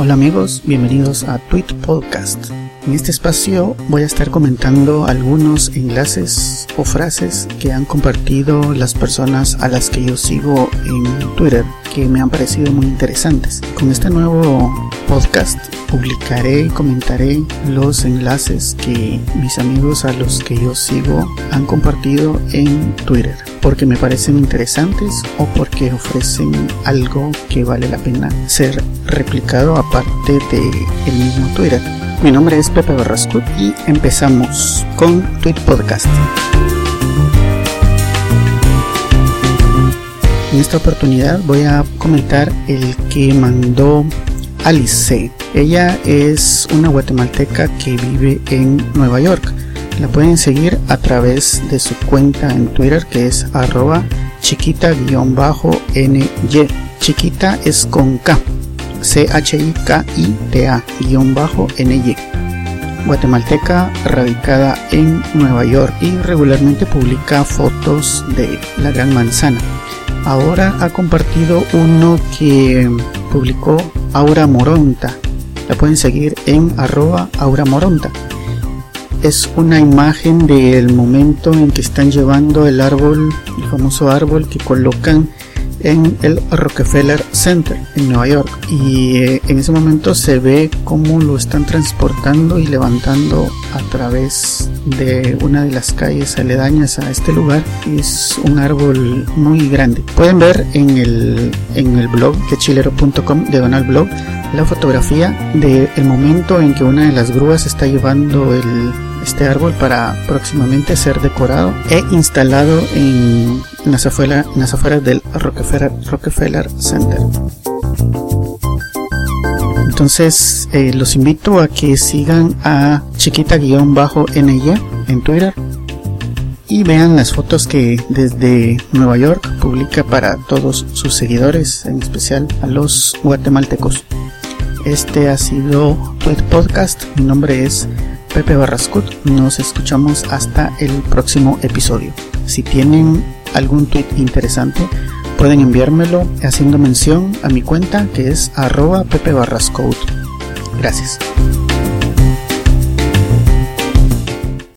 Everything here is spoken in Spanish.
Hola amigos, bienvenidos a Tweet Podcast. En este espacio voy a estar comentando algunos enlaces o frases que han compartido las personas a las que yo sigo en Twitter que me han parecido muy interesantes. Con este nuevo podcast publicaré y comentaré los enlaces que mis amigos a los que yo sigo han compartido en Twitter porque me parecen interesantes o porque ofrecen algo que vale la pena ser replicado aparte de el mismo Twitter. Mi nombre es Pepe Barrascut y empezamos con Tweet Podcast. En esta oportunidad voy a comentar el que mandó Alice. Ella es una guatemalteca que vive en Nueva York. La pueden seguir a través de su cuenta en Twitter que es arroba chiquita-ny. Chiquita es con K. C-H-I-K-I-T-A-NY. Guatemalteca radicada en Nueva York y regularmente publica fotos de la Gran Manzana. Ahora ha compartido uno que publicó Aura Moronta. La pueden seguir en arroba Aura Moronta. Es una imagen del momento en que están llevando el árbol, el famoso árbol que colocan en el Rockefeller Center en Nueva York. Y eh, en ese momento se ve cómo lo están transportando y levantando a través de una de las calles aledañas a este lugar. Es un árbol muy grande. Pueden ver en el en el blog de chilero.com Donald blog la fotografía del momento en que una de las grúas está llevando el este árbol para próximamente ser decorado e instalado en, las, afueras, en las afueras del Rockefeller, Center. Entonces eh, los invito a que sigan a chiquita-ny en Twitter y vean las fotos que desde Nueva York publica para todos sus seguidores, en especial a los guatemaltecos. Este ha sido Tweet Podcast. Mi nombre es Pepe Barrascut. Nos escuchamos hasta el próximo episodio. Si tienen algún tweet interesante, pueden enviármelo haciendo mención a mi cuenta que es arroba Pepe Gracias.